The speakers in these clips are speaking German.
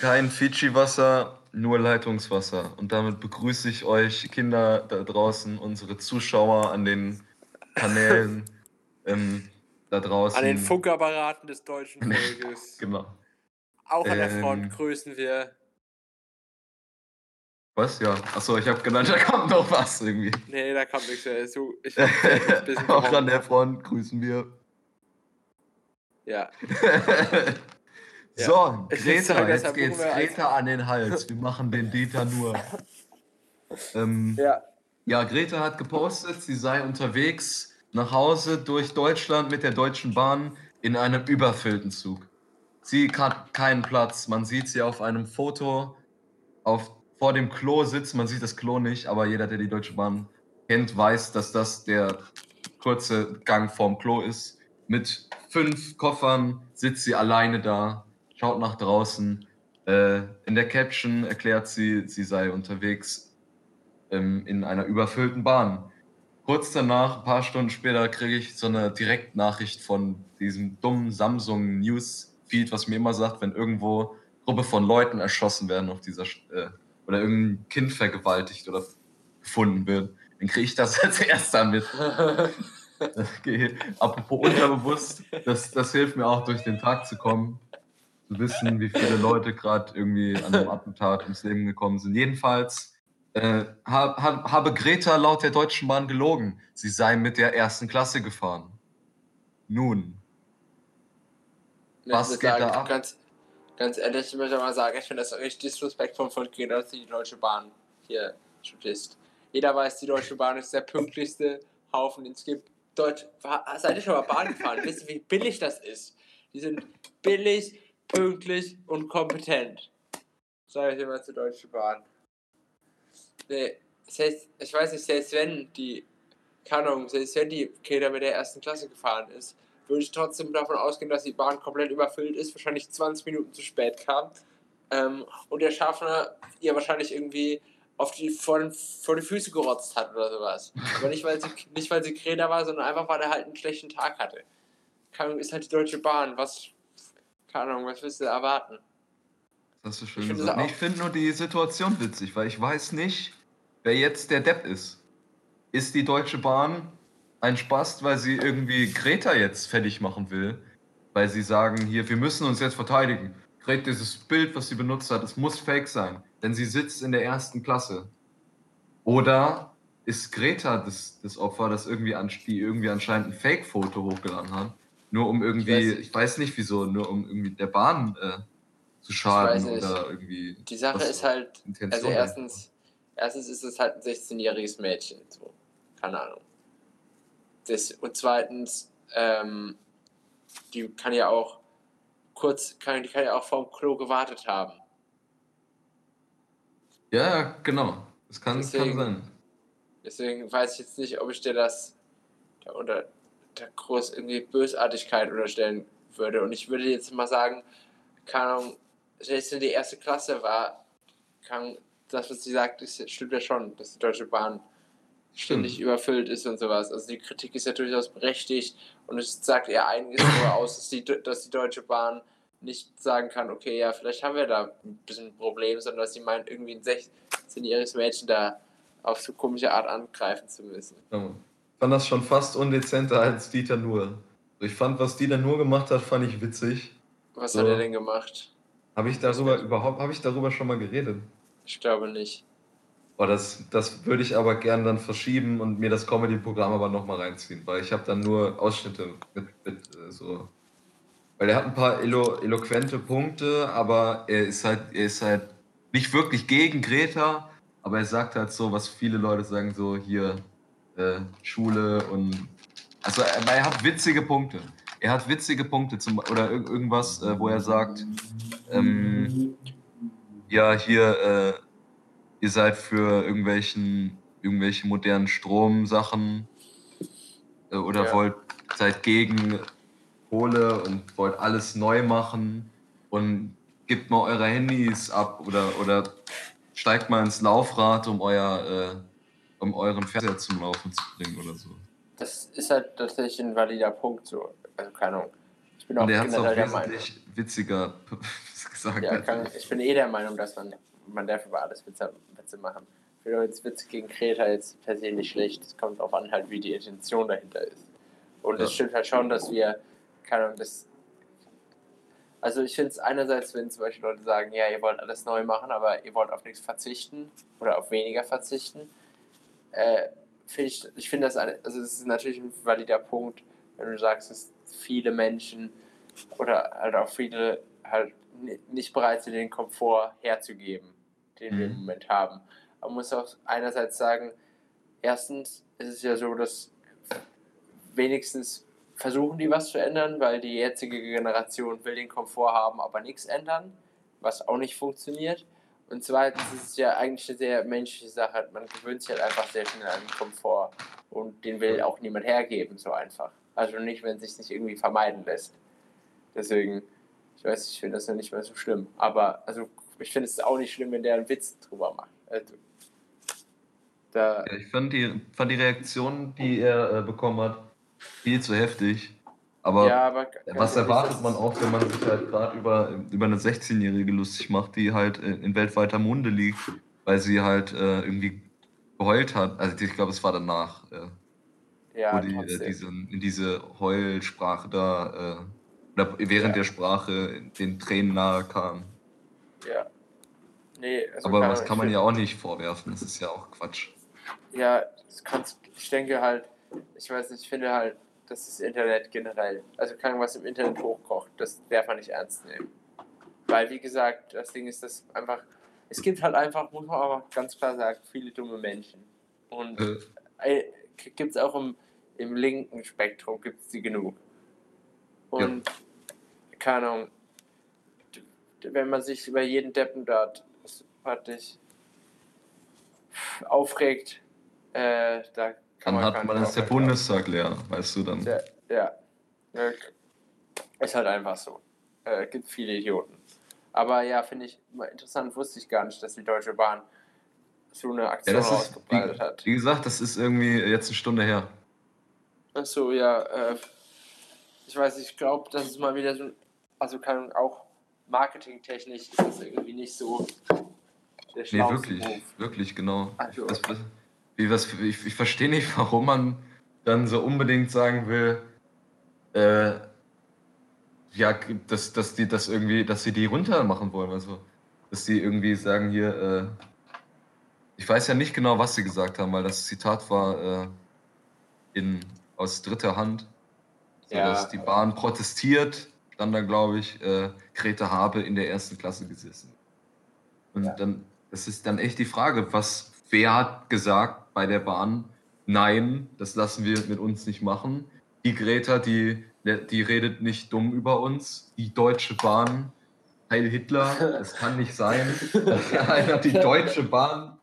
Kein Fidschi-Wasser, nur Leitungswasser. Und damit begrüße ich euch, Kinder da draußen, unsere Zuschauer an den Kanälen ähm, da draußen. An den Funkapparaten des deutschen Volkes. Genau. Auch an der Ähm. Front grüßen wir. Was? Ja. Achso, ich habe genannt, da kommt noch was irgendwie. Nee, da kommt nichts mehr. Ich Auch an der Front grüßen wir. Ja. So, Ich würd Greta, jetzt geht's Greta an den Hals. Wir machen den Dieter nur. Ähm, Ja. Ja, Greta hat gepostet, sie sei unterwegs nach Hause durch Deutschland mit der Deutschen Bahn in einem überfüllten Zug. Sie hat keinen Platz. Man sieht sie auf einem Foto auf, vor dem Klo sitzen. Man sieht das Klo nicht, aber jeder, der die Deutsche Bahn kennt, weiß, dass das der kurze Gang vorm Klo ist. Mit fünf Koffern sitzt sie alleine da, schaut nach draußen. Äh, in der Caption erklärt sie, sie sei unterwegs ähm, in einer überfüllten Bahn. Kurz danach, ein paar Stunden später, kriege ich so eine Direktnachricht von diesem dummen Samsung News Feed, was mir immer sagt, wenn irgendwo Gruppe von Leuten erschossen werden auf dieser äh, oder irgendein Kind vergewaltigt oder gefunden wird, dann kriege ich das als erster mit. Apropos unterbewusst, das, das hilft mir auch durch den Tag zu kommen, wissen, wie viele Leute gerade irgendwie an einem Attentat ums Leben gekommen sind. Jedenfalls äh, ha, ha, habe Greta laut der Deutschen Bahn gelogen. Sie sei mit der ersten Klasse gefahren. Nun, Was geht sagen, da ab? Ganz, ganz ehrlich, ich möchte mal sagen, ich finde das richtig disrespektvoll von Greta, dass die Deutsche Bahn hier ist. Jeder weiß, die Deutsche Bahn ist der pünktlichste Haufen, den es gibt. Deutsch, seid ihr schon mal Bahn gefahren? Wisst ihr, wie billig das ist? Die sind billig, pünktlich und kompetent. Sag ich immer zur Deutschen Bahn. Nee, selbst, ich weiß nicht, selbst wenn die, keine selbst wenn die Greta mit der ersten Klasse gefahren ist, würde ich trotzdem davon ausgehen, dass die Bahn komplett überfüllt ist, wahrscheinlich 20 Minuten zu spät kam ähm, und der Schaffner ihr wahrscheinlich irgendwie auf die, vor, den, vor die Füße gerotzt hat oder sowas. Aber nicht, weil sie, nicht, weil sie Greta war, sondern einfach, weil er halt einen schlechten Tag hatte. Ahnung, ist halt die Deutsche Bahn, was, keine Ahnung, was willst du erwarten? das du schön Ich finde gesagt. das Ich finde nur die Situation witzig, weil ich weiß nicht, wer jetzt der Depp ist. Ist die Deutsche Bahn ein Spast, weil sie irgendwie Greta jetzt fertig machen will? Weil sie sagen, hier, wir müssen uns jetzt verteidigen. Greta, dieses Bild, was sie benutzt hat, es muss fake sein, denn sie sitzt in der ersten Klasse. Oder ist Greta das, das Opfer, das irgendwie, an, die irgendwie anscheinend ein Fake-Foto hochgeladen hat? Nur um irgendwie, Ich ich weiß weiß, nicht. wieso, nur um irgendwie der Bahn äh, zu schaden weiß oder irgendwie. Die Sache ist halt, Intention also erstens, erstens ist es halt ein 16-jähriges Mädchen, so, keine Ahnung. Das, und zweitens, ähm, die kann ja auch kurz, kann, die kann ja auch vorm Klo gewartet haben. Ja, genau. Das kann, kann Deswegen- sein. Deswegen weiß ich jetzt nicht, ob ich dir das da unter der groß irgendwie Bösartigkeit unterstellen würde. Und ich würde jetzt mal sagen, keine Ahnung, selbst wenn die erste Klasse war, kann das, was sie sagt, ist, stimmt ja schon, dass die Deutsche Bahn ständig überfüllt ist und sowas. Also die Kritik ist ja durchaus berechtigt und es sagt eher einiges darüber aus, dass die, dass die Deutsche Bahn nicht sagen kann, okay, ja, vielleicht haben wir da ein bisschen ein Problem, sondern dass sie meint, irgendwie ein 16-jähriges Mädchen da auf so komische Art angreifen zu müssen. Ja. Ich fand das schon fast undezenter als Dieter Nuhr. Ich fand, was Dieter Nuhr gemacht hat, fand ich witzig. Was So. hat er denn gemacht? Habe ich darüber überhaupt, habe ich darüber schon mal geredet? Ich glaube nicht. Boah, das, das würde ich aber gern dann verschieben und mir das Comedy-Programm aber nochmal reinziehen, weil ich habe dann nur Ausschnitte mit, mit äh, so. Weil er hat ein paar elo eloquente Punkte, aber er ist halt, er ist halt nicht wirklich gegen Greta, aber er sagt halt so, was viele Leute sagen, so hier äh, Schule und also er, er hat witzige Punkte. Er hat witzige Punkte zum oder irg- irgendwas, äh, wo er sagt, ähm, ja, hier, äh, ihr seid für irgendwelchen, irgendwelche modernen Stromsachen äh, oder Ja. wollt, seid gegen Kohle und wollt alles neu machen und gebt mal eure Handys ab oder, oder steigt mal ins Laufrad, um euer, äh, um euren Fernseher zum Laufen zu bringen oder so. Das ist halt tatsächlich ein valider Punkt, so. Also, keine Ahnung. Ich bin auch er hat es auch generell der Meinung. witziger gesagt. Ja, kann, ich. bin eh der Meinung, dass man, man darf über alles Witze, Witze machen. Ich finde jetzt Witze gegen Kreta jetzt per se nicht schlecht. Es kommt darauf an, halt, wie die Intention dahinter ist. Und es Ja. stimmt halt schon, dass wir, keine Ahnung, das. Also ich finde es einerseits, wenn zum Beispiel Leute sagen, ja, ihr wollt alles neu machen, aber ihr wollt auf nichts verzichten oder auf weniger verzichten, äh, finde ich, ich finde das, eine, also es ist natürlich ein valider Punkt, wenn du sagst, dass viele Menschen oder halt auch viele halt ni- nicht bereit sind, den Komfort herzugeben, den wir im Mhm. Moment haben. Man muss auch einerseits sagen, erstens ist es ja so, dass wenigstens versuchen die was zu ändern, weil die jetzige Generation will den Komfort haben, aber nichts ändern, was auch nicht funktioniert. Und zweitens ist es ja eigentlich eine sehr menschliche Sache. Man gewöhnt sich halt einfach sehr schnell an den Komfort und den will auch niemand hergeben, so einfach. Also nicht, wenn es sich nicht irgendwie vermeiden lässt. Deswegen, ich weiß, ich finde das ja nicht mehr so schlimm. Aber also ich finde es auch nicht schlimm, wenn der einen Witz drüber macht. Also, da, Ja, ich fand die, fand die Reaktion, die er äh, bekommen hat, viel zu heftig. Aber ja, aber was ehrlich, erwartet das- man auch, wenn man sich halt gerade über, über eine 16-Jährige lustig macht, die halt in weltweiter Munde liegt, weil sie halt äh, irgendwie geheult hat. Also ich glaube, es war danach, äh, Ja, wo die äh, diese, in diese Heulsprache da, äh, oder während Ja. der Sprache den Tränen nahe kam. Ja. Nee, also Aber was Ahnung, kann man ja auch nicht vorwerfen, das ist ja auch Quatsch. Ja, das kannst, ich denke halt, ich weiß nicht, ich finde halt, dass das Internet generell, also kann was im Internet hochkocht, das darf man nicht ernst nehmen. Weil, wie gesagt, das Ding ist, dass einfach, es gibt halt einfach, muss man aber ganz klar sagen, viele dumme Menschen. Und Äh, gibt es auch im, im linken Spektrum, gibt es die genug. Und, keine Ahnung, wenn man sich über jeden Deppen dort praktisch aufregt, äh, da dann man hat man ist der. Bundestag leer, weißt du dann. Ja, ja. Ja, Ist halt einfach so. Äh, gibt viele Idioten. Aber ja, finde ich interessant, wusste ich gar nicht, dass die Deutsche Bahn so eine Ja, Aktion das ist, ausgebreitet wie, hat. wie gesagt, das ist irgendwie jetzt eine Stunde her. Achso, ja, äh, ich weiß, ich glaube, das ist mal wieder so, also kann auch marketingtechnisch ist das irgendwie nicht so der Nee, wirklich, Move. wirklich, genau. Also- Das, was- ich ich verstehe nicht, warum man dann so unbedingt sagen will, äh, ja, dass, dass die das irgendwie, dass sie die runter machen wollen. Also, dass die irgendwie sagen hier, äh, ich weiß ja nicht genau, was sie gesagt haben, weil das Zitat war äh, in, aus dritter Hand. So, Ja. dass die Bahn protestiert, stand dann, glaube ich, äh, Greta habe in der ersten Klasse gesessen. Und Ja. dann, das ist dann echt die Frage, was, wer hat gesagt bei der Bahn, nein, das lassen wir mit uns nicht machen. Die Greta, die, die redet nicht dumm über uns. Die Deutsche Bahn, Heil Hitler, das kann nicht sein. Einer die Deutsche Bahn,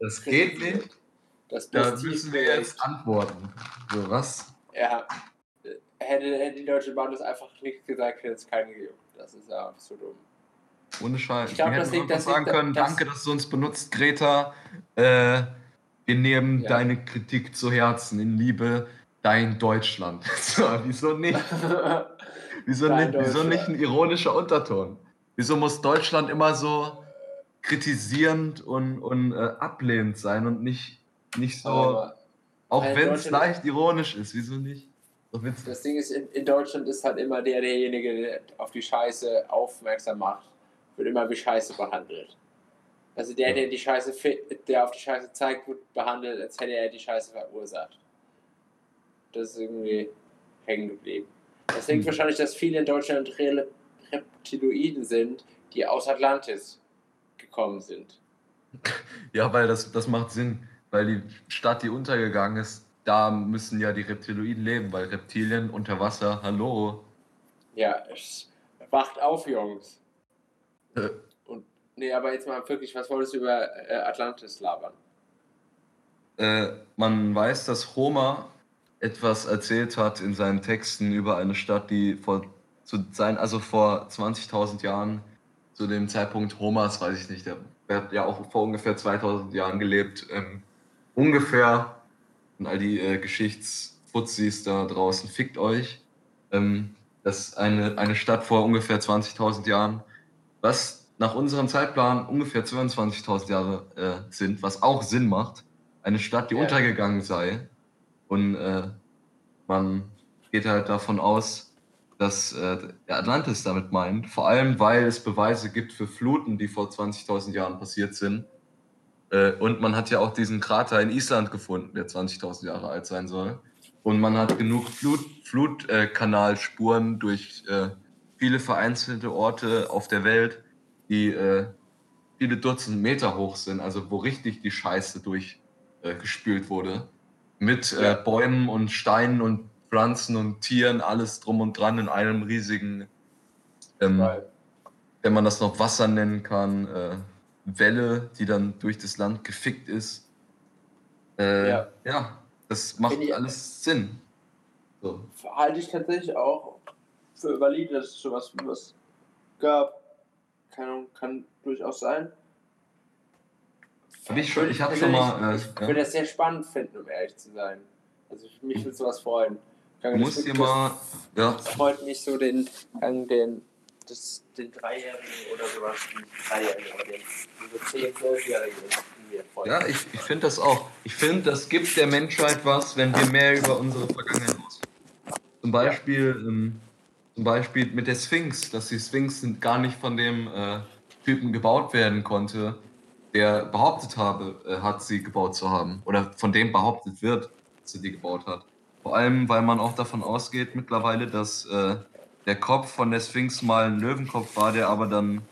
das geht nicht. Das Da müssen wir jetzt antworten. So, was? Ja, hätte, hätte die Deutsche Bahn das einfach nicht gesagt, hätte es keinen gegeben. Das ist ja so dumm. Ohne Scheiß. Ich glaub, Wir das liegt- das sagen liegt- können, das- danke, dass du uns benutzt, Greta. Äh, wir nehmen Ja. deine Kritik zu Herzen in Liebe, dein Deutschland. So, wieso nicht? Wieso, Dein nicht, wieso nicht ein ironischer Unterton? Wieso muss Deutschland immer so kritisierend und, und äh, ablehnend sein und nicht, nicht so, Aber auch wenn es leicht ironisch ist, wieso nicht? Das Ding ist, in, in Deutschland ist halt immer der, derjenige, der auf die Scheiße aufmerksam macht, wird immer wie Scheiße behandelt. Also der, der die Scheiße, der auf die Scheiße zeigt, wird behandelt, als hätte er die Scheiße verursacht. Das ist irgendwie hängen geblieben. Das liegt Hm. wahrscheinlich, dass viele in Deutschland Re Reptiloiden sind, die aus Atlantis gekommen sind. Ja, weil das, das macht Sinn, weil die Stadt, die untergegangen ist, da müssen ja die Reptiloiden leben, weil Reptilien unter Wasser, hallo. Ja, es wacht auf, Jungs. Nee, aber jetzt mal wirklich, was wolltest du über äh, Atlantis labern? Äh, man weiß, dass Homer etwas erzählt hat in seinen Texten über eine Stadt, die vor zu sein, also vor 20.000 Jahren, zu dem Zeitpunkt Homers, weiß ich nicht, der, der hat ja auch vor ungefähr 2000 Jahren gelebt, ähm, ungefähr, und all die äh, Geschichtsfuzis da draußen, fickt euch, ähm, das ist eine, eine Stadt vor ungefähr 20.000 Jahren, was nach unserem Zeitplan ungefähr 22.000 Jahre äh, sind, was auch Sinn macht, eine Stadt, die Ja. untergegangen sei. Und äh, man geht halt davon aus, dass äh, der Atlantis damit meint, vor allem weil es Beweise gibt für Fluten, die vor 20.000 Jahren passiert sind. Äh, und man hat ja auch diesen Krater in Island gefunden, der 20.000 Jahre alt sein soll. Und man hat genug Flut, Flutkanalspuren durch äh, viele vereinzelte Orte auf der Welt, die äh, viele Dutzend Meter hoch sind, also wo richtig die Scheiße durchgespült äh, wurde. Mit äh, Bäumen und Steinen und Pflanzen und Tieren, alles drum und dran in einem riesigen, ähm, wenn man das noch Wasser nennen kann, äh, Welle, die dann durch das Land gefickt ist. Äh, Ja. ja. das macht ich- alles Sinn. So. halte ich tatsächlich auch für valide, dass es sowas was gab. Keine Ahnung, kann durchaus sein. Hab ich schon- ich Würde schon mal, äh, Ich ja. würde das sehr spannend finden, um ehrlich zu sein. Also mich würde sowas freuen. Musst wird- dir mal, ja, Das freut mich so den, den, das, den Dreijährigen oder sowas, den Dreijährigen oder den diese 10, 12-Jährigen, die mir freuen. Ja, ich, ich finde das auch. Ich finde, das gibt der Menschheit was, wenn wir mehr über unsere Vergangenheit ausfinden. Zum Beispiel, ähm, zum Beispiel mit der Sphinx, dass die Sphinx gar nicht von dem äh, Typen gebaut werden konnte, der behauptet habe, äh, hat sie gebaut zu haben. Oder von dem behauptet wird, dass sie die gebaut hat. Vor allem, weil man auch davon ausgeht mittlerweile, dass äh, der Kopf von der Sphinx mal ein Löwenkopf war, der aber dann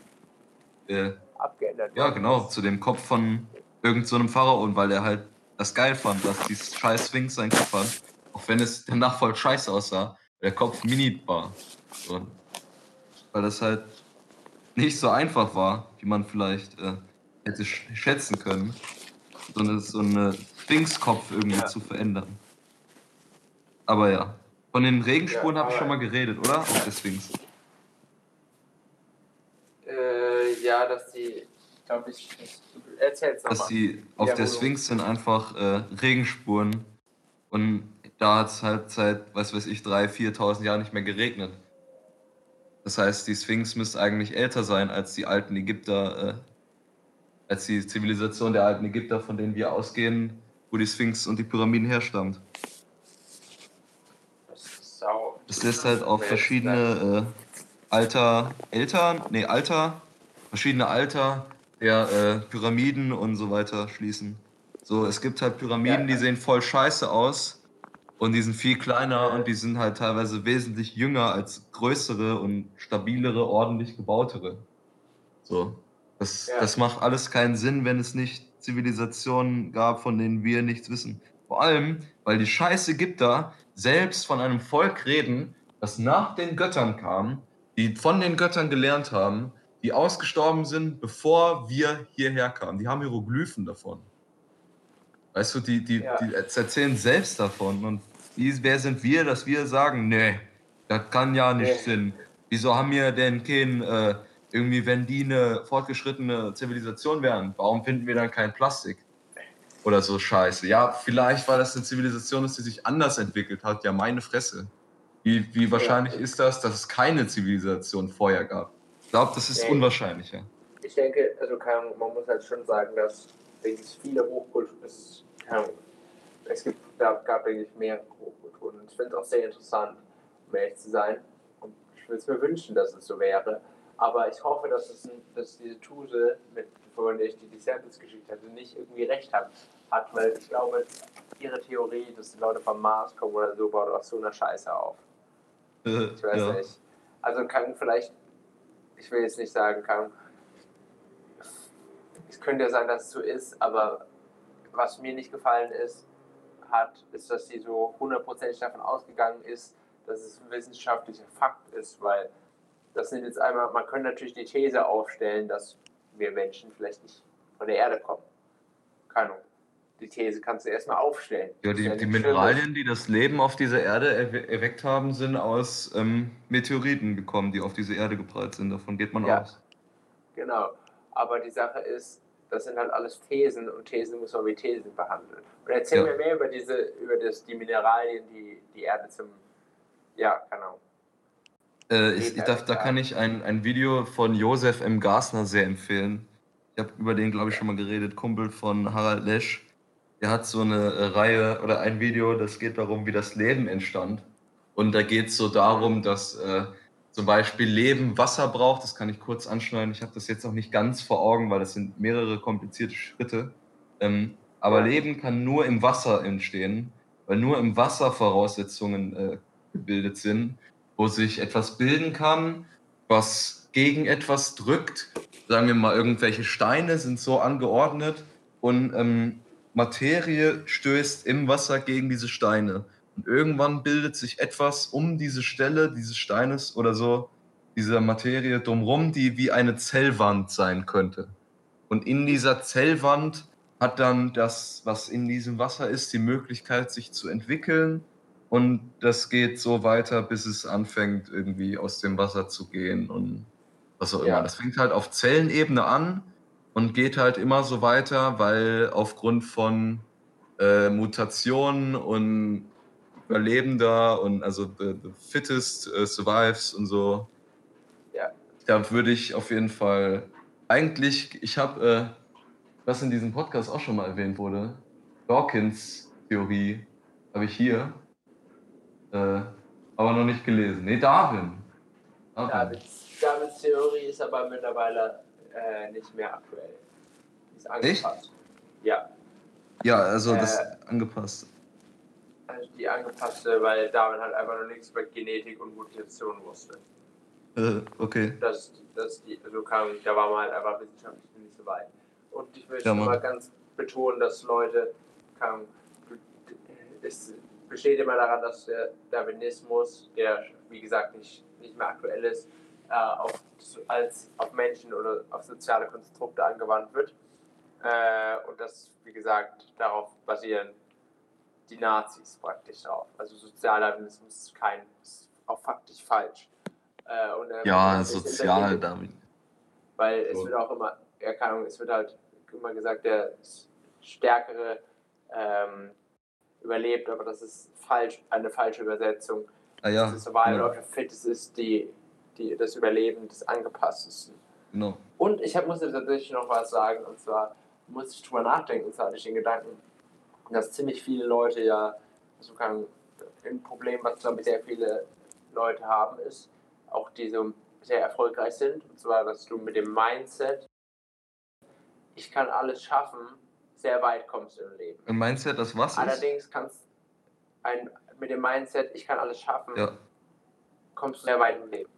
äh, Abgeändert. ja, genau, zu dem Kopf von irgendeinem so einem Pharaon, weil er halt das geil fand, dass die scheiß Sphinx seinen Kopf hat. Auch wenn es danach voll scheiße aussah, der Kopf mini war. So. Weil das halt nicht so einfach war, wie man vielleicht äh, hätte sch schätzen können, so eine, so eine Sphinx-Kopf irgendwie Ja. zu verändern. Aber ja, von den Regenspuren Ja, habe ich schon mal geredet, oder? Auf der Sphinx. Äh, ja, dass die, glaube ich, erzähl's dass nochmal. die auf Ja, der Sphinx sind einfach äh, Regenspuren und da hat es halt seit, was weiß ich, 3.000, 4.000 Jahren nicht mehr geregnet. Das heißt, die Sphinx müsste eigentlich älter sein als die alten Ägypter, äh, als die Zivilisation der alten Ägypter, von denen wir ausgehen, wo die Sphinx und die Pyramiden herstammt. Das lässt halt auf verschiedene äh, Alter, Alter, nee, Alter, verschiedene Alter der äh, Pyramiden und so weiter schließen. So, es gibt halt Pyramiden, die sehen voll scheiße aus und die sind viel kleiner und die sind halt teilweise wesentlich jünger als größere und stabilere, ordentlich gebautere. So, das, Ja. das macht alles keinen Sinn, wenn es nicht Zivilisationen gab, von denen wir nichts wissen. Vor allem, weil die scheiß Ägypter selbst von einem Volk reden, das nach den Göttern kam, die von den Göttern gelernt haben, die ausgestorben sind, bevor wir hierher kamen. Die haben Hieroglyphen davon. Weißt du, die, die, Ja. die erzählen selbst davon. Und die, wer sind wir, dass wir sagen, nee, das kann ja nicht Nee. Sinn. Wieso haben wir denn kein, äh, irgendwie, wenn die eine fortgeschrittene Zivilisation wären, warum finden wir dann kein Plastik? Oder so Scheiße. Ja, vielleicht, weil das eine Zivilisation ist, die sich anders entwickelt hat. Ja, meine Fresse. Wie, wie wahrscheinlich ist das, dass es keine Zivilisation vorher gab? Ich glaube, das ist Nee. unwahrscheinlicher. Ich denke, also Ahnung, man muss halt schon sagen, dass ich, viele Hochkulturen, es, es gibt, da gab denke ich mehrere. Und ich finde es auch sehr interessant, um ehrlich zu sein. Und ich würde es mir wünschen, dass es so wäre. Aber ich hoffe, dass, es dass diese Tuse, mit, von der ich die Samples geschickt hatte, nicht irgendwie recht hat, hat, weil ich glaube, ihre Theorie, dass die Leute vom Mars kommen oder so, baut auf so einer Scheiße auf. Äh, Ich weiß ja. nicht. Also kann vielleicht, ich will jetzt nicht sagen, kann, es könnte ja sein, dass es so ist, aber was mir nicht gefallen ist, hat, ist, dass sie so hundertprozentig davon ausgegangen ist, dass es ein wissenschaftlicher Fakt ist, weil das sind jetzt einmal, man könnte natürlich die These aufstellen, dass wir Menschen vielleicht nicht von der Erde kommen. Keine Ahnung. Die These kannst du erstmal aufstellen. Ja, die, ist die Mineralien, die das Leben auf dieser Erde erwe erweckt haben, sind aus ähm, Meteoriten gekommen, die auf diese Erde geprallt sind. Davon geht man Ja. aus. Genau. Aber die Sache ist, das sind halt alles Thesen und Thesen muss man wie Thesen behandeln. Und erzähl Ja. mir mehr über diese, über das, die Mineralien, die die Erde zum, ja, keine Ahnung. Äh, ich, ich darf, da kann ich ein, ein Video von Josef M. Gasner sehr empfehlen. Ich habe über den, glaube ich, schon mal geredet, Kumpel von Harald Lesch. Der hat so eine äh, Reihe oder ein Video, das geht darum, wie das Leben entstand. Und da geht es so darum, dass äh, zum Beispiel Leben Wasser braucht. Das kann ich kurz anschneiden. Ich habe das jetzt noch nicht ganz vor Augen, weil das sind mehrere komplizierte Schritte. Ähm, aber. Leben kann nur im Wasser entstehen, weil nur im Wasser Voraussetzungen äh, gebildet sind, wo sich etwas bilden kann, was gegen etwas drückt. Sagen wir mal, irgendwelche Steine sind so angeordnet und ähm, Materie stößt im Wasser gegen diese Steine. Und irgendwann bildet sich etwas um diese Stelle dieses Steines oder so, dieser Materie drumherum, die wie eine Zellwand sein könnte. Und in dieser Zellwand hat dann das, was in diesem Wasser ist, die Möglichkeit, sich zu entwickeln. Und das geht so weiter, bis es anfängt, irgendwie aus dem Wasser zu gehen und was auch Ja. immer. Das fängt halt auf Zellenebene an und geht halt immer so weiter, weil aufgrund von äh, Mutationen und Überlebender und also the, the fittest äh, survives und so. Ja. Da würde ich auf jeden Fall eigentlich, ich habe, äh, was in diesem Podcast auch schon mal erwähnt wurde, Dawkins Theorie habe ich hier, äh, aber noch nicht gelesen. Nee, Darwin. Darwin. Davids, Davids Theorie ist aber mittlerweile äh, nicht mehr aktuell. Die ist angepasst. Ja, Ja, also das Äh, angepasst. Also die angepasste, weil Darwin halt einfach noch nichts über Genetik und Mutation wusste. Äh, okay. Das, das die, so kam, da war man halt einfach wissenschaftlich nicht so weit. Und ich möchte Ja, mal ganz betonen, dass Leute, kam, es besteht immer daran, dass der Darwinismus, der wie gesagt nicht, nicht mehr aktuell ist, äh, auf, als auf Menschen oder auf soziale Konstrukte angewandt wird. Äh, und das, wie gesagt, darauf basieren die Nazis praktisch drauf. Also Sozialdarwinismus ist kein, ist auch faktisch falsch. Äh, und, äh, Ja, es ist sozial, entwickelt, Darwin. Weil es So. wird auch immer, ja, keine Ahnung, es wird halt immer gesagt, der Stärkere ähm, überlebt, aber das ist falsch, eine falsche Übersetzung. Ah ja, das Survival genau. of the Fittest ist die, die, das Überleben des Angepasstesten. genau. Und ich hab, muss jetzt tatsächlich noch was sagen, und zwar muss ich drüber nachdenken, und zwar hatte ich den Gedanken, dass ziemlich viele Leute ja, so kann, ein Problem, was glaube ich sehr viele Leute haben, ist, auch die so sehr erfolgreich sind, und zwar, dass du mit dem Mindset, ich kann alles schaffen, sehr weit kommst im Leben. Meinst du, dass was ist? Allerdings kannst ein, mit dem Mindset, ich kann alles schaffen, Ja, kommst du sehr weit im Leben.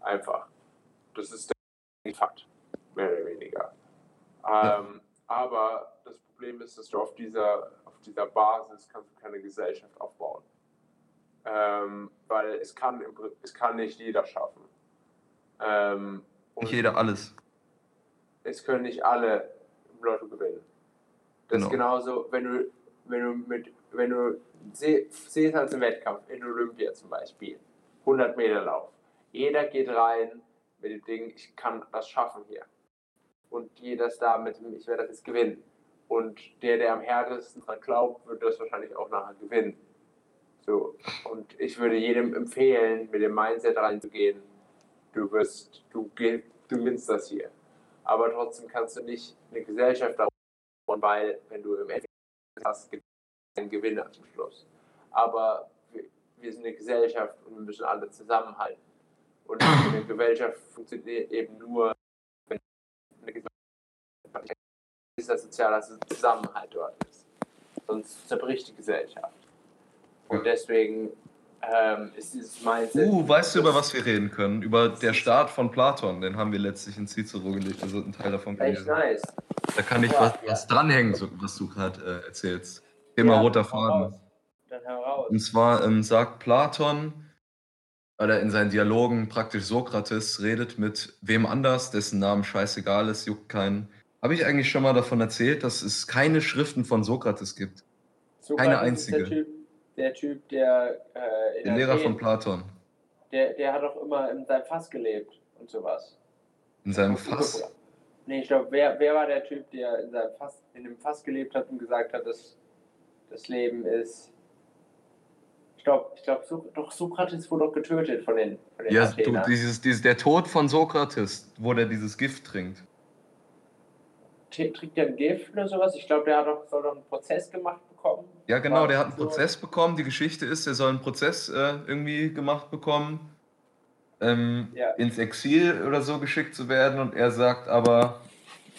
Einfach. Das ist der Fakt, mehr oder weniger. Ja. Ähm, aber das Problem ist, dass du auf dieser, auf dieser Basis kannst du keine Gesellschaft aufbauen. Ähm, weil es kann, es kann nicht jeder schaffen. Ähm, nicht jeder alles. es können nicht alle im Lotto gewinnen. Das ist Genau. genauso, wenn du, wenn du mit, wenn du siehst als im Wettkampf, in Olympia zum Beispiel, 100 Meter Lauf. Jeder geht rein mit dem Ding, ich kann das schaffen hier. Und jeder ist da mit dem, ich werde das jetzt gewinnen. Und der, der am härtesten dran glaubt, wird das wahrscheinlich auch nachher gewinnen. So. Und ich würde jedem empfehlen, mit dem Mindset reinzugehen, du wirst, du, du gewinnst das hier. Aber trotzdem kannst du nicht eine Gesellschaft und weil, wenn du im Endeffekt hast, gibt es einen Gewinner zum Schluss. Aber wir, wir sind eine Gesellschaft und wir müssen alle zusammenhalten. Und eine Gesellschaft funktioniert eben nur, dieser soziale Zusammenhalt dort ist. Sonst zerbricht die Gesellschaft. Und deswegen ähm, ist dieses Mindset. Uh, weißt du, über was wir reden können? Über der Staat von Platon, den haben wir letztlich in Cicero gelegt, also ein Teil davon Echt gelesen. nice. Da kann ich Ja, was, ja. was dranhängen, so, was du gerade äh, erzählst. Thema Ja, roter Faden. Dann heraus. Und zwar ähm, sagt Platon, weil er in seinen Dialogen praktisch Sokrates redet mit wem anders, dessen Namen scheißegal ist, juckt keinen. Habe ich eigentlich schon mal davon erzählt, dass es keine Schriften von Sokrates gibt? Keine einzige. Ist der, typ, der Typ, der. Äh, Der Lehrer Athen- von Platon. Der, der hat doch immer in seinem Fass gelebt und sowas. In seinem Fass. Nee, ich glaube, wer, wer war der Typ, der in seinem Fass, in dem Fass gelebt hat und gesagt hat, dass das Leben ist. Ich glaube, ich glaub, so, doch Sokrates wurde doch getötet von den, von den Ja, du, dieses, dieses, der Tod von Sokrates, wo der dieses Gift trinkt. T- Trinkt der ein Gift oder sowas? Ich glaube, der hat doch, soll doch einen Prozess gemacht bekommen. Ja, genau, der hat einen So. Prozess bekommen. Die Geschichte ist, er soll einen Prozess äh, irgendwie gemacht bekommen, ähm, Ja. ins Exil oder so geschickt zu werden. Und er sagt aber,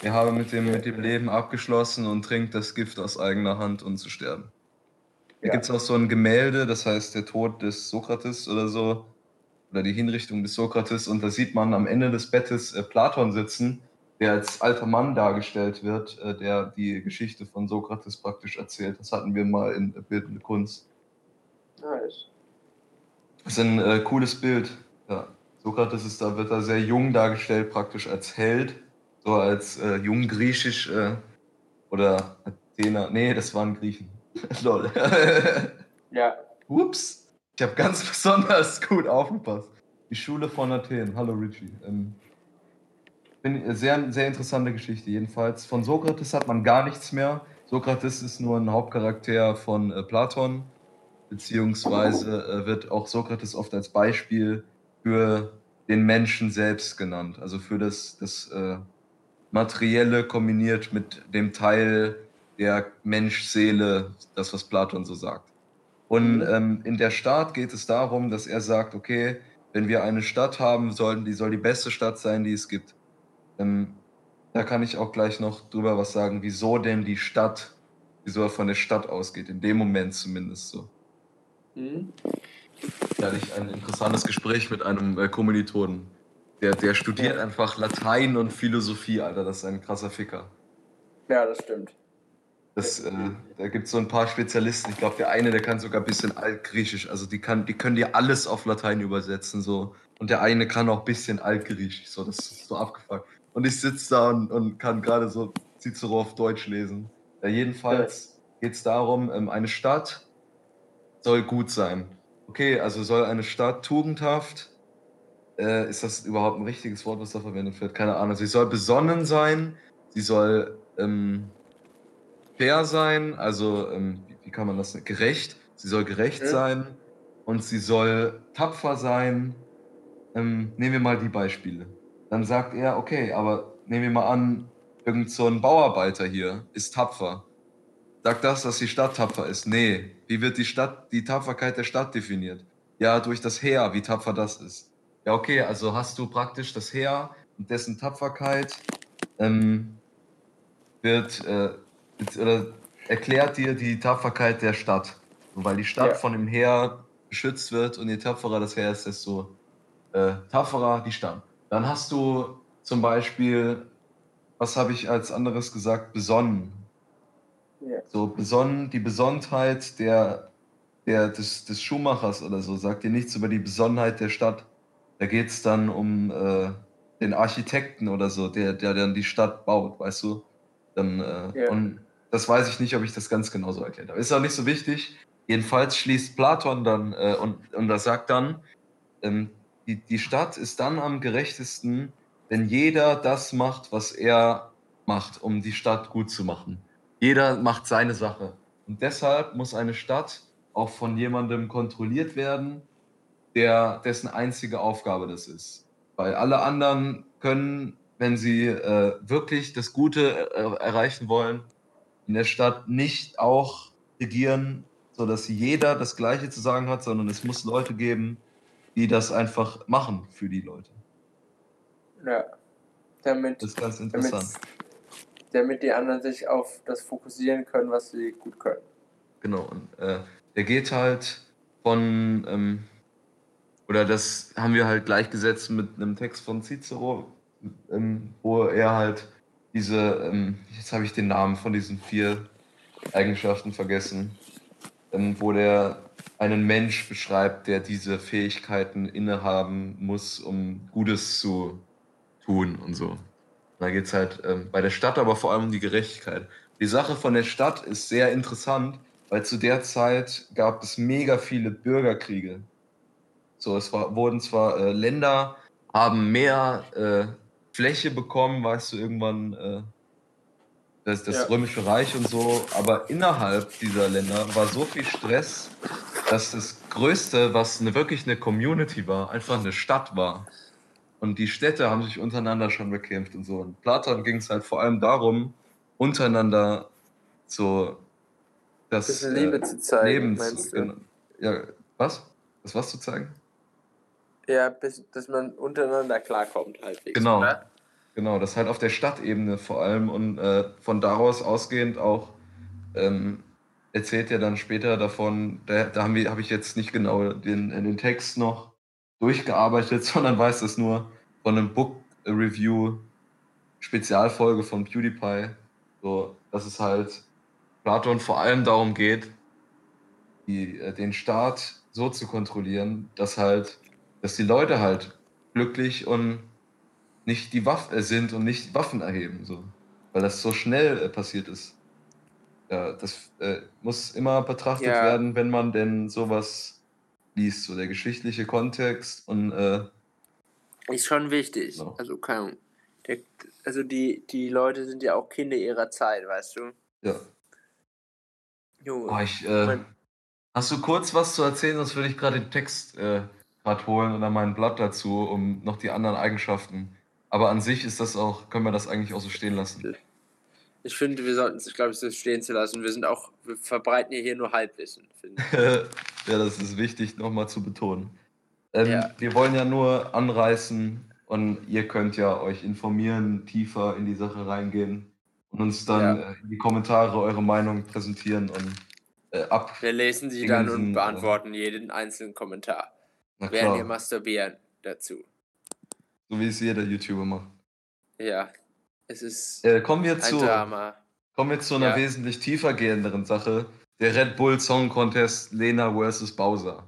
er habe mit dem, mit dem Leben abgeschlossen und trinkt das Gift aus eigener Hand, um zu sterben. Da Ja. gibt es auch so ein Gemälde, das heißt der Tod des Sokrates oder so, oder die Hinrichtung des Sokrates. Und da sieht man am Ende des Bettes äh, Platon sitzen, der als alter Mann dargestellt wird, äh, der die Geschichte von Sokrates praktisch erzählt. Das hatten wir mal in Bildende Kunst. Nice. Das ist ein äh, cooles Bild. Ja. Sokrates ist da, wird da sehr jung dargestellt, praktisch als Held, so als äh, junggriechisch äh, oder Athener. Nee, das waren Griechen. Lol. Ja, Ups, ich habe ganz besonders gut aufgepasst. Die Schule von Athen. Hallo Richie. Ähm, äh, sehr, sehr interessante Geschichte jedenfalls. Von Sokrates hat man gar nichts mehr. Sokrates ist nur ein Hauptcharakter von äh, Platon, beziehungsweise äh, wird auch Sokrates oft als Beispiel für den Menschen selbst genannt. Also für das, das äh, Materielle kombiniert mit dem Teil der Mensch-Seele, das, was Platon so sagt. Und ähm, in der Stadt geht es darum, dass er sagt, okay, wenn wir eine Stadt haben sollen, die soll die beste Stadt sein, die es gibt. Ähm, da kann ich auch gleich noch drüber was sagen, wieso denn die Stadt, wieso er von der Stadt ausgeht, in dem Moment zumindest so. hm? Da hatte ich ein interessantes Gespräch mit einem äh, Kommilitonen. Der, der studiert Ja. einfach Latein und Philosophie, Alter, das ist ein krasser Ficker. ja, das stimmt. Das, äh, da gibt es so ein paar Spezialisten. Ich glaube, der eine, der kann sogar ein bisschen Altgriechisch. Also die, kann, die können dir alles auf Latein übersetzen. So. Und der eine kann auch ein bisschen Altgriechisch. So, das ist so abgefuckt. Und ich sitze da und, und kann gerade so Cicero auf Deutsch lesen. Ja, jedenfalls geht es darum, ähm, eine Stadt soll gut sein. Okay, also soll eine Stadt tugendhaft. Äh, ist das überhaupt ein richtiges Wort, was da verwendet wird? Keine Ahnung. Sie soll besonnen sein. Sie soll ähm, fair sein, also ähm, wie, wie kann man das nennen? gerecht. Sie soll gerecht Mhm. sein und sie soll tapfer sein. Ähm, nehmen wir mal die Beispiele. Dann sagt er, okay, aber nehmen wir mal an, irgend so ein Bauarbeiter hier ist tapfer. Sagt das, dass die Stadt tapfer ist? Nee. Wie wird die Stadt, die Tapferkeit der Stadt definiert? Ja, durch das Heer, wie tapfer das ist. Ja, okay, also hast du praktisch das Heer und dessen Tapferkeit ähm, wird äh, oder erklärt dir die Tapferkeit der Stadt. Und weil die Stadt Ja. von dem Heer beschützt wird und je tapferer das Heer ist, desto äh, tapferer die Stadt. Dann hast du zum Beispiel, was habe ich als anderes gesagt, besonnen. Ja. So besonnen, die Besonnenheit der, der, des, des Schuhmachers oder so sagt dir nichts über die Besonnenheit der Stadt. Da geht es dann um äh, den Architekten oder so, der, der dann die Stadt baut, weißt du? Dann, äh, Ja. Und das weiß ich nicht, ob ich das ganz genau so erklärt habe. Ist auch nicht so wichtig. Jedenfalls schließt Platon dann äh, und, und das sagt dann, ähm, die, die Stadt ist dann am gerechtesten, wenn jeder das macht, was er macht, um die Stadt gut zu machen. Jeder macht seine Sache. Und deshalb muss eine Stadt auch von jemandem kontrolliert werden, der, dessen einzige Aufgabe das ist. Weil alle anderen können, wenn sie äh, wirklich das Gute äh, erreichen wollen, in der Stadt nicht auch regieren, sodass jeder das Gleiche zu sagen hat, sondern es muss Leute geben, die das einfach machen für die Leute. Ja. Damit, Das ist ganz damit, interessant. damit die anderen sich auf das fokussieren können, was sie gut können. Genau. Und äh, der geht halt von, ähm, oder das haben wir halt gleichgesetzt mit einem Text von Cicero, ähm, wo er halt diese, ähm, jetzt habe ich den Namen von diesen vier Eigenschaften vergessen. ähm, wo der einen Mensch beschreibt, der diese Fähigkeiten innehaben muss, um Gutes zu tun und so. Da geht es halt ähm, bei der Stadt aber vor allem um die Gerechtigkeit. Die Sache von der Stadt ist sehr interessant, weil zu der Zeit gab es mega viele Bürgerkriege. So, es war, wurden zwar äh, Länder haben mehr äh, Fläche bekommen, weißt du, irgendwann äh, das, das Ja. Römische Reich und so, aber innerhalb dieser Länder war so viel Stress, dass das Größte, was eine, wirklich eine Community war, einfach eine Stadt war. Und die Städte haben sich untereinander schon bekämpft und so. Und Platon ging es halt vor allem darum, untereinander so das Bisschen Liebe zu zeigen, Leben meinst zu, du? genau. Ja, was? Das was zu zeigen? Ja, bis, dass man untereinander klarkommt halbwegs. Genau. Oder? Genau, das halt auf der Stadtebene vor allem und äh, von daraus ausgehend auch ähm, erzählt er dann später davon, da, da habe ich jetzt nicht genau den, den Text noch durchgearbeitet, sondern weiß das nur von einem Book Review Spezialfolge von PewDiePie, so, dass es halt Platon vor allem darum geht, die, äh, den Staat so zu kontrollieren, dass halt, dass die Leute halt glücklich und nicht die Waffen sind und nicht Waffen erheben, so. Weil das so schnell äh, passiert ist. Ja, das äh, muss immer betrachtet Ja. werden, wenn man denn sowas liest, so der geschichtliche Kontext und äh, Ist schon wichtig. Genau. Also, keine also die, die Leute sind ja auch Kinder ihrer Zeit, weißt du? ja. Junge. Oh, ich, äh, hast du kurz was zu erzählen, sonst würde ich gerade den Text äh, gerade holen oder mein Blatt dazu, um noch die anderen Eigenschaften. Aber an sich ist das auch, können wir das eigentlich auch so stehen lassen. Ich finde, wir sollten es, glaube ich, so stehen zu lassen. Wir sind auch, wir verbreiten ja hier nur Halbwissen, finde ich. ja, das ist wichtig nochmal zu betonen. Ähm, Ja. Wir wollen ja nur anreißen und ihr könnt ja euch informieren, tiefer in die Sache reingehen und uns dann Ja. äh, in die Kommentare eure Meinung präsentieren und äh, ab. Wir lesen sie dann und äh, beantworten jeden einzelnen Kommentar. Während klar, masturbieren dazu. so wie es jeder YouTuber macht. Ja, es ist Äh, kommen, wir ein zu, Drama. kommen wir zu einer Ja. wesentlich tiefer gehenderen Sache. Der Red Bull Song Contest Lena vs. Bowser.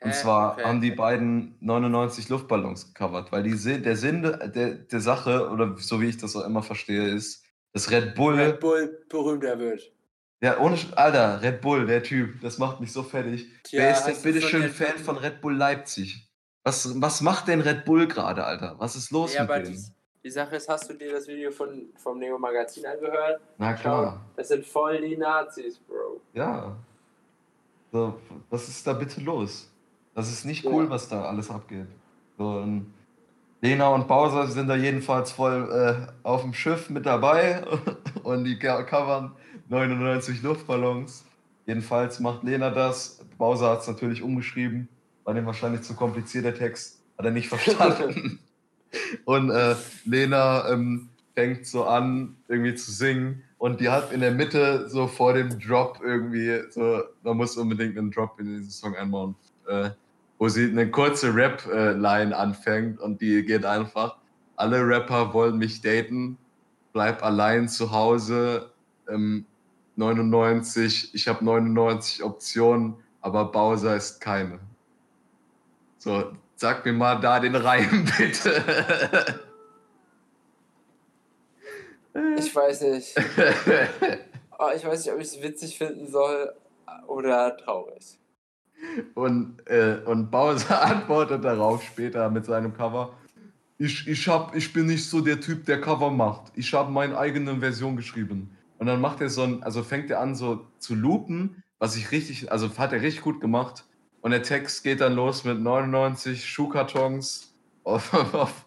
Und Hä? zwar Okay. haben die beiden 99 Luftballons gecovert, weil die, der Sinn der, der, der Sache, oder so wie ich das auch immer verstehe, ist, dass Red Bull, Red Bull berühmter wird. ja, ohne, Alter, Red Bull, der Typ, das macht mich so fertig. Tja, Wer ist denn hast du bitte von schön den- Fan von Red Bull Leipzig? Was, was macht denn Red Bull gerade, Alter? Was ist los Ja, mit denen? Die, Sache ist, hast du dir das Video von, vom Neo Magazin angehört? Na klar, Das sind voll die Nazis, Bro. ja. So, was ist da bitte los? Das ist nicht Ja. cool, was da alles abgeht. So, und Lena und Bowser sind da jedenfalls voll äh, auf dem Schiff mit dabei und die co- covern 99 Luftballons. Jedenfalls macht Lena das. Bowser hat es natürlich umgeschrieben, war dem wahrscheinlich zu kompliziert der Text, hat er nicht verstanden. Und äh, Lena ähm, fängt so an, irgendwie zu singen. Und die hat in der Mitte so vor dem Drop irgendwie, so, man muss unbedingt einen Drop in diesen Song einbauen, äh, wo sie eine kurze Rap-Line anfängt und die geht einfach, alle Rapper wollen mich daten, bleib allein zu Hause, ähm, 99, ich habe 99 Optionen, aber Bowser ist keine. So, sag mir mal da den Reim, bitte. Ich weiß nicht. Oh, ich weiß nicht, ob ich es witzig finden soll oder traurig. Und, äh, und Bowser antwortet darauf später mit seinem Cover. Ich, ich, hab, ich bin nicht so der Typ, der Cover macht. Ich habe meine eigene Version geschrieben. Und dann macht er so ein, also fängt er an so zu loopen, was ich richtig, also hat er richtig gut gemacht. Und der Text geht dann los mit 99 Schuhkartons auf, auf,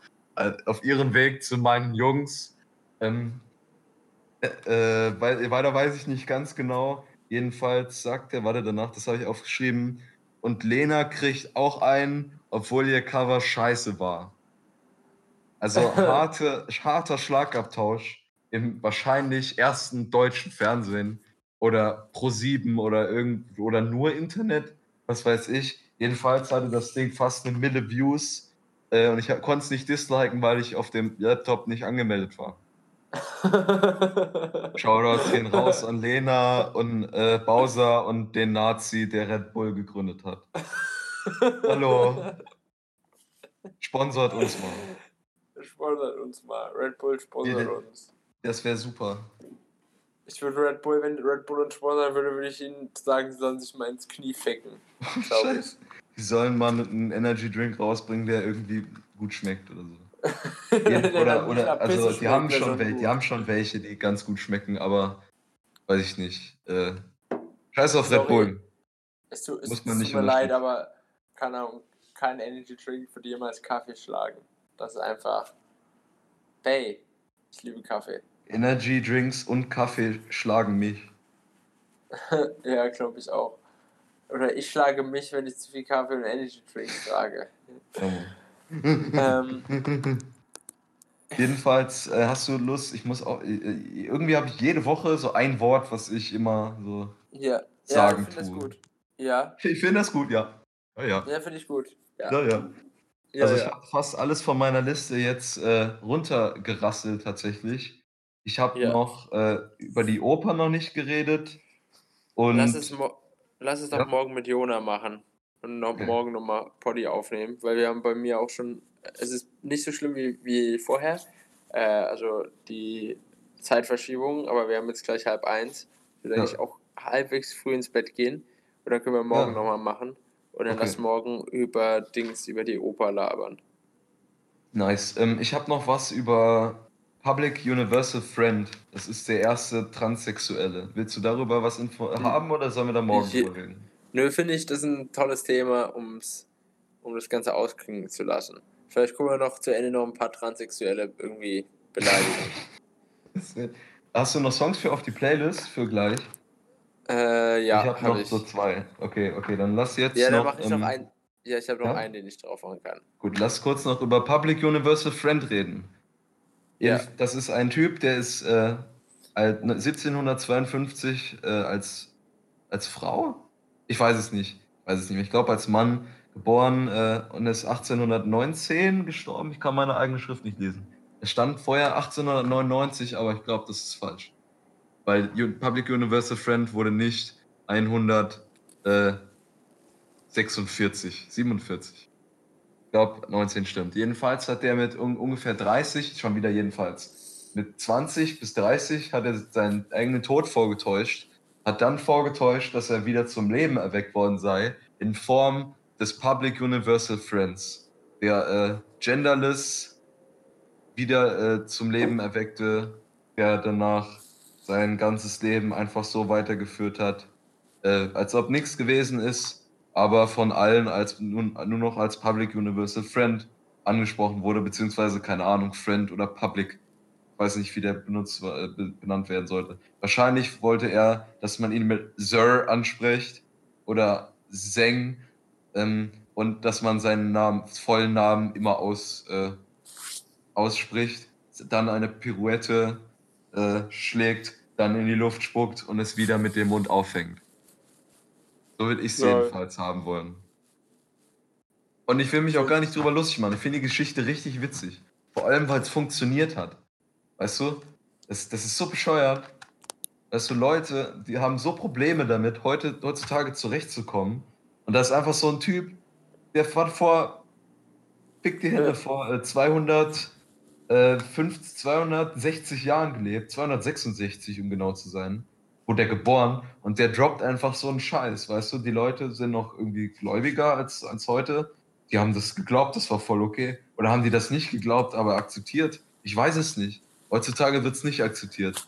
auf ihrem Weg zu meinen Jungs. Ähm, äh, weiter weiß ich nicht ganz genau. Jedenfalls sagt er, warte danach, das habe ich aufgeschrieben. Und Lena kriegt auch einen, obwohl ihr Cover scheiße war. Also harte, harter Schlagabtausch im wahrscheinlich ersten deutschen Fernsehen oder Pro7 oder irgend oder nur Internet, was weiß ich. Jedenfalls hatte das Ding fast eine Mille Views äh, und ich konnte es nicht disliken, weil ich auf dem Laptop nicht angemeldet war. Shoutouts gehen raus an Lena und äh, Bowser und den Nazi, der Red Bull gegründet hat. Hallo. Sponsort uns mal. Sponsert uns mal. Red Bull sponsert Ja, uns. Das wäre super. Ich würde Red Bull, wenn Red Bull uns sponsern würde, würde ich ihnen sagen, sie sollen sich mal ins Knie ficken. Scheiße. Die sollen mal einen Energy Drink rausbringen, der irgendwie gut schmeckt oder so. Oder, oder also die haben schmeckt, schon wäre welche, die haben schon welche, die ganz gut schmecken, aber weiß ich nicht. Äh, Scheiß auf Red Sorry. Bull. Es tut, es Muss man tut nicht mir leid, aber keine Ahnung, kein Energy Drink würde jemals Kaffee schlagen. Das ist einfach. Bay. Ich liebe Kaffee. Energy Drinks und Kaffee schlagen mich. ja, glaube ich auch. Oder ich schlage mich, wenn ich zu viel Kaffee und Energy Drink trage. ähm, Jedenfalls äh, hast du Lust, ich muss auch, äh, äh, irgendwie habe ich jede Woche so ein Wort, was ich immer so ja, sagen ja, ich finde das tue. gut. Ja, Ich finde das gut, ja. Ja, ja. ja, finde ich gut. Ja, Ja, ja. ja, also ich habe fast alles von meiner Liste jetzt äh, runtergerasselt tatsächlich. Ich habe Ja. noch äh, über die Oper noch nicht geredet. Und Lass es, lass es doch Ja. morgen mit Jona machen und noch Okay. morgen nochmal Poddy aufnehmen, weil wir haben bei mir auch schon, es ist nicht so schlimm wie, wie vorher, äh, also die Zeitverschiebung, aber wir haben jetzt gleich halb eins. Ich will Ja. eigentlich auch halbwegs früh ins Bett gehen und dann können wir morgen Ja. nochmal machen und dann Okay. lass morgen über Dings, über die Oper labern. nice. Ähm, ich habe noch was über Public Universal Friend. Das ist der erste Transsexuelle. Willst du darüber was info haben oder sollen wir da morgen Ich- drüber reden? Nö, finde ich, das ist ein tolles Thema, um's, um das Ganze ausklingen zu lassen. Vielleicht können wir noch zu Ende noch ein paar Transsexuelle irgendwie beleidigen. Hast du noch Songs für auf die Playlist für gleich? Äh, ja, ich habe hab noch ich. so zwei. Okay, okay, dann lass jetzt Ja, dann noch. mache ich ähm, noch einen. Ja, ich habe noch ja? einen, den ich drauf machen kann. Gut, lass kurz noch über Public Universal Friend reden. Ja. Das ist ein Typ, der ist äh, alt- 1752 äh, als, als Frau? Ich weiß es nicht. Ich weiß es nicht. Ich glaube, als Mann geboren äh, und ist 1819 gestorben. Ich kann meine eigene Schrift nicht lesen. Es stand vorher 1899, aber ich glaube, das ist falsch. Weil Public Universal Friend wurde nicht 146, 47. Ich glaube, 19 stimmt. Jedenfalls hat der mit un ungefähr 30, schon wieder jedenfalls, mit 20 bis 30 hat er seinen eigenen Tod vorgetäuscht, hat dann vorgetäuscht, dass er wieder zum Leben erweckt worden sei, in Form des Public Universal Friends, der äh, genderless wieder äh, zum Leben erweckte, der danach sein ganzes Leben einfach so weitergeführt hat, äh, als ob nichts gewesen ist, aber von allen als nun, nur noch als Public Universal Friend angesprochen wurde, beziehungsweise keine Ahnung, Friend oder Public. Weiß nicht, wie der benutzt, äh, be- benannt werden sollte. Wahrscheinlich wollte er, dass man ihn mit Sir anspricht oder Zeng ähm, und dass man seinen Namen, vollen Namen immer aus, äh, ausspricht, dann eine Pirouette äh, schlägt, dann in die Luft spuckt und es wieder mit dem Mund auffängt. So würde ich es Ja. jedenfalls haben wollen. Und ich will mich auch gar nicht drüber lustig machen. Ich finde die Geschichte richtig witzig. Vor allem, weil es funktioniert hat. Weißt du? Das, das ist so bescheuert. Weißt du, Leute, die haben so Probleme damit, heute, heutzutage zurechtzukommen. Und da ist einfach so ein Typ, der hat vor, fick die Hände, vor äh, 200, äh, 50, 260 Jahren gelebt, 266, um genau zu sein, wurde er geboren und der droppt einfach so einen Scheiß, weißt du, die Leute sind noch irgendwie gläubiger als, als heute, die haben das geglaubt, das war voll okay, oder haben die das nicht geglaubt, aber akzeptiert? Ich weiß es nicht. Heutzutage wird es nicht akzeptiert.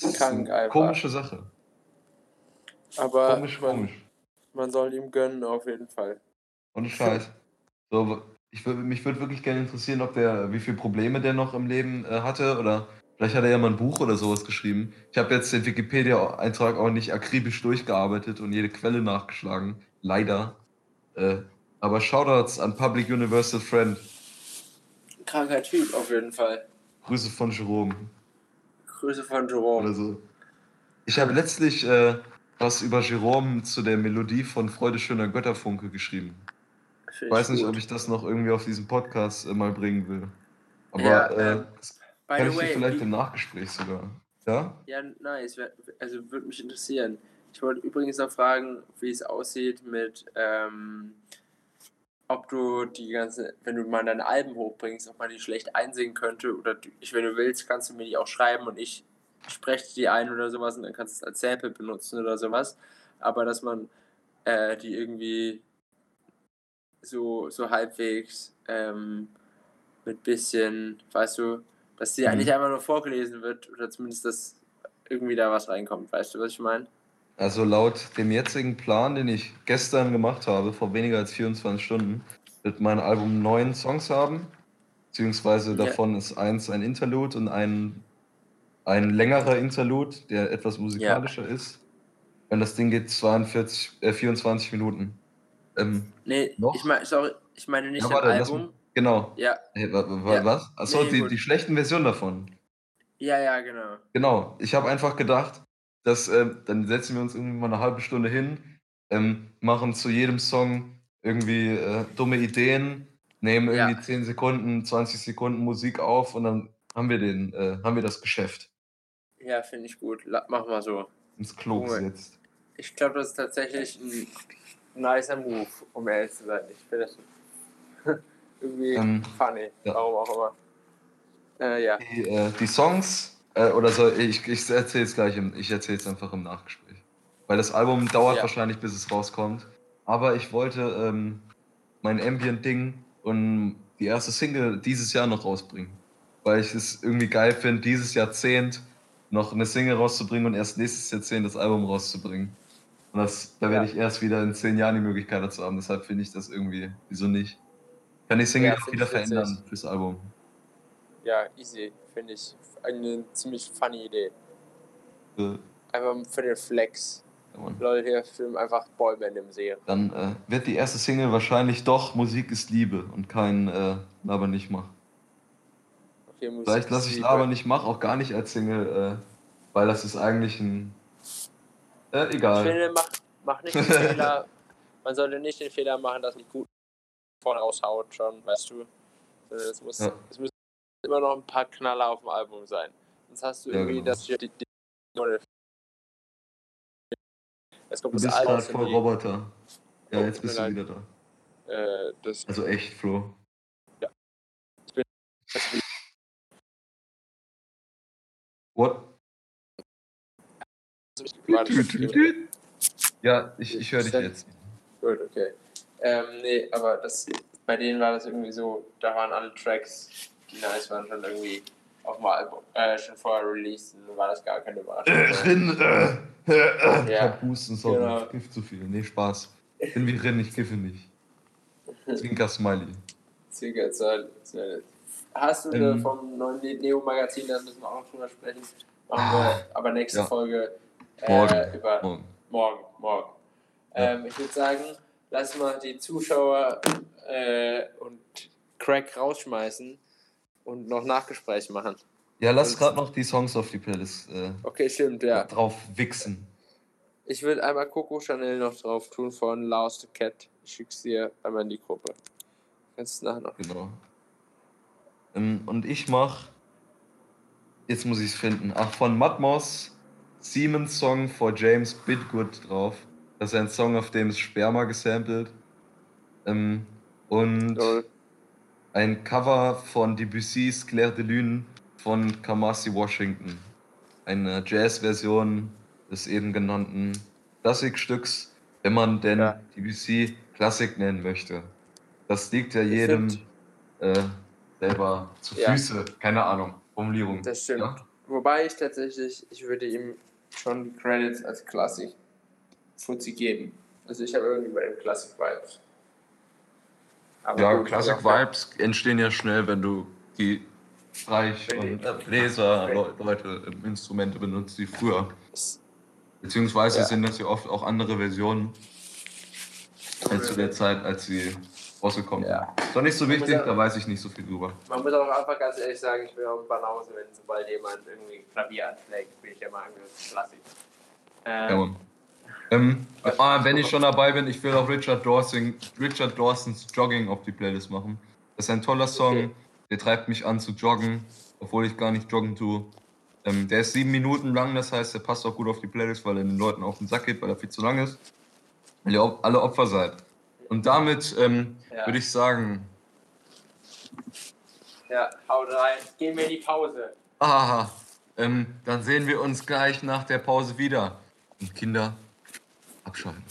Das ist Krank eine einfach. komische Sache. Aber Komisch, man, komisch. man soll ihm gönnen, auf jeden Fall. Und Scheiß. So, ich würd, mich würde wirklich gerne interessieren, ob der, wie viele Probleme der noch im Leben äh, hatte oder vielleicht hat er ja mal ein Buch oder sowas geschrieben. Ich habe jetzt den Wikipedia-Eintrag auch nicht akribisch durchgearbeitet und jede Quelle nachgeschlagen. Leider. Äh, aber Shoutouts an Public Universal Friend. Kranker Typ, auf jeden Fall. Grüße von Jerome. Grüße von Oder Jerome. so. Ich habe letztlich äh, was über Jerome zu der Melodie von Freude schöner Götterfunke geschrieben. Ich weiß nicht, ob ich das noch irgendwie auf diesem Podcast äh, mal bringen will. Aber Ja, äh, ähm, es By Kann ich dir way, vielleicht wie- im Nachgespräch sogar. Ja? Ja, nice. Also würde mich interessieren. Ich wollte übrigens noch fragen, wie es aussieht mit, ähm, ob du die ganze, wenn du mal deine Alben hochbringst, ob man die schlecht einsingen könnte oder ich, wenn du willst, kannst du mir die auch schreiben und ich spreche die ein oder sowas und dann kannst du es als Sample benutzen oder sowas. Aber dass man äh, die irgendwie so, so halbwegs ähm, mit bisschen, weißt du, dass die Mhm. nicht einfach nur vorgelesen wird oder zumindest, dass irgendwie da was reinkommt. Weißt du, was ich meine? Also laut dem jetzigen Plan, den ich gestern gemacht habe, vor weniger als 24 Stunden, wird mein Album neun Songs haben. Beziehungsweise Ja. davon ist eins ein Interlude und ein, ein längerer Interlude, der etwas musikalischer ist. Und das Ding geht 42, äh, 24 Minuten. Ähm, Nee, Noch? ich meine, sorry, ich meine nicht ja, warte, Album. Genau. Ja, Hey, wa, wa, Ja. Was? Achso, Nee, die, gut. die schlechten Versionen davon. ja, ja, genau. Genau, ich habe einfach gedacht, dass ähm, dann setzen wir uns irgendwie mal eine halbe Stunde hin, ähm, machen zu jedem Song irgendwie äh, dumme Ideen, nehmen irgendwie Ja. 10 Sekunden, 20 Sekunden Musik auf und dann haben wir den, äh, haben wir das Geschäft Ja, finde ich gut. Mach mal so. ins Klo gesetzt. Ich glaube, das ist tatsächlich ein nicer Move, um ehrlich zu sein. Ich finde das irgendwie Ähm, funny. ja. Warum auch immer. Äh, ja. Die, äh, die Songs, äh, oder soll ich, ich erzähle es gleich, im, ich erzähle es einfach im Nachgespräch. Weil das Album dauert Ja. wahrscheinlich, bis es rauskommt. Aber ich wollte ähm, mein Ambient-Ding und die erste Single dieses Jahr noch rausbringen. Weil ich es irgendwie geil finde, dieses Jahrzehnt noch eine Single rauszubringen und erst nächstes Jahrzehnt das Album rauszubringen. Und das, da werde Ja. ich erst wieder in zehn Jahren die Möglichkeit dazu haben. Deshalb finde ich das irgendwie, wieso nicht? Kann die Single Ja, auch wieder ich verändern fürs Album. Ja, easy. Finde ich eine ziemlich funny Idee. Äh, Einfach für den Flex. ja. Leute, hier filmen einfach Bäume in dem See. Dann äh, wird die erste Single wahrscheinlich doch Musik ist Liebe und kein äh, Laber nicht mach. Okay, Musik Vielleicht lasse ich. Laber nicht mach auch gar nicht als Single, äh, weil das ist eigentlich ein. Äh, Ich egal. finde, mach, mach nicht den Fehler. Man sollte nicht den Fehler machen, dass man die guten vorne raushaut, schon, weißt du. Sondern Es, muss, Ja. es müssen immer noch ein paar Knaller auf dem Album sein. Sonst hast du Ja, irgendwie genau. das. Die, die, es kommt Du bist gerade voll Roboter. Ja, jetzt bist du wieder da. Äh, Also echt, Flo. das What? war das Ja, ich, ich höre dich jetzt. Gut, okay. Ähm, nee, aber das, bei denen war das irgendwie so, da waren alle Tracks, die nice waren, schon irgendwie auf dem Album, äh, schon vorher released und dann war das gar keine Überraschung. Äh, Rin, äh, äh, äh. Ich Ja. hab Husten, sorry. Genau. Ich kiff zu viel. Nee, Spaß. Ich bin wie Rin, ich kiffe nicht. Zwinker Smiley. Circa Zeit. Hast du Ähm. ähm, vom neuen Neo-Magazin, da müssen wir auch noch drüber sprechen. Machen wir aber nächste Ja. Folge äh, Morgen. über Morgen. morgen. morgen. Ja. Ähm, ich würde sagen, lass mal die Zuschauer äh, und Crack rausschmeißen und noch Nachgespräch machen. Ja, lass gerade noch die Songs auf die Playlist äh, Okay, stimmt, ja. drauf wichsen. Ich würde einmal Coco Chanel noch drauf tun von Laos the Cat. Ich schick's dir einmal in die Gruppe. Kannst du nachher noch. Genau. Ähm, und ich mach. Jetzt muss ich es finden. Ach, von Matmos Siemens Song for James Bitgood drauf. Das ist ein Song, auf dem ist Sperma gesampelt. Ähm, und Lol. ein Cover von Debussy's Claire de Lune von Kamasi Washington. Eine Jazz-Version des eben genannten Klassikstücks, wenn man denn Ja. Debussy Klassik nennen möchte. Das liegt ja jedem äh, selber zu Ja. Füße. Keine Ahnung. Formulierung. Das stimmt. Ja? Wobei ich tatsächlich, ich würde ihm schon die Credits als Klassik Fuzzi geben. Also ich habe irgendwie bei dem Klassik Vibes. Aber Ja, gut, Classic auch- Vibes entstehen ja schnell, wenn du die Streich- und äh, Bläser-Leute, äh, Instrumente benutzt, die früher. Beziehungsweise Ja. sind das ja oft auch andere Versionen als zu der Zeit, als sie rausgekommen sind. Ja. Ist doch nicht so wichtig, da weiß ich nicht so viel drüber. Man muss auch einfach ganz ehrlich sagen, ich bin auch ein Banause, wenn sobald jemand irgendwie Klavier anschlägt, bin ich ja mal angesetzt Klassik. Ähm, Ja. Ähm, ah, wenn ich schon dabei bin, ich will auch Richard, Dawson, Richard Dawsons Jogging auf die Playlist machen. Das ist ein toller Song, Okay. der treibt mich an zu joggen obwohl ich gar nicht joggen tue. Ähm, der ist sieben Minuten lang, das heißt, der passt auch gut auf die Playlist, weil er den Leuten auf den Sack geht, weil er viel zu lang ist. Weil ihr alle Opfer seid. Und damit ähm, Ja. würde ich sagen, Ja, haut rein. Gehen wir in die Pause. aha, ähm, dann sehen wir uns gleich nach der Pause wieder. Und Kinder, abschalten.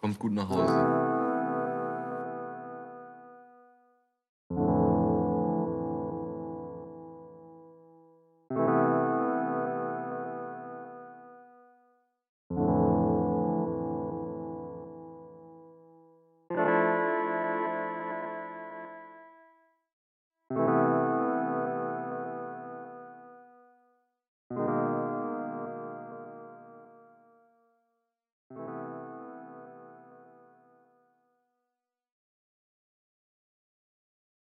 Kommt gut nach Hause.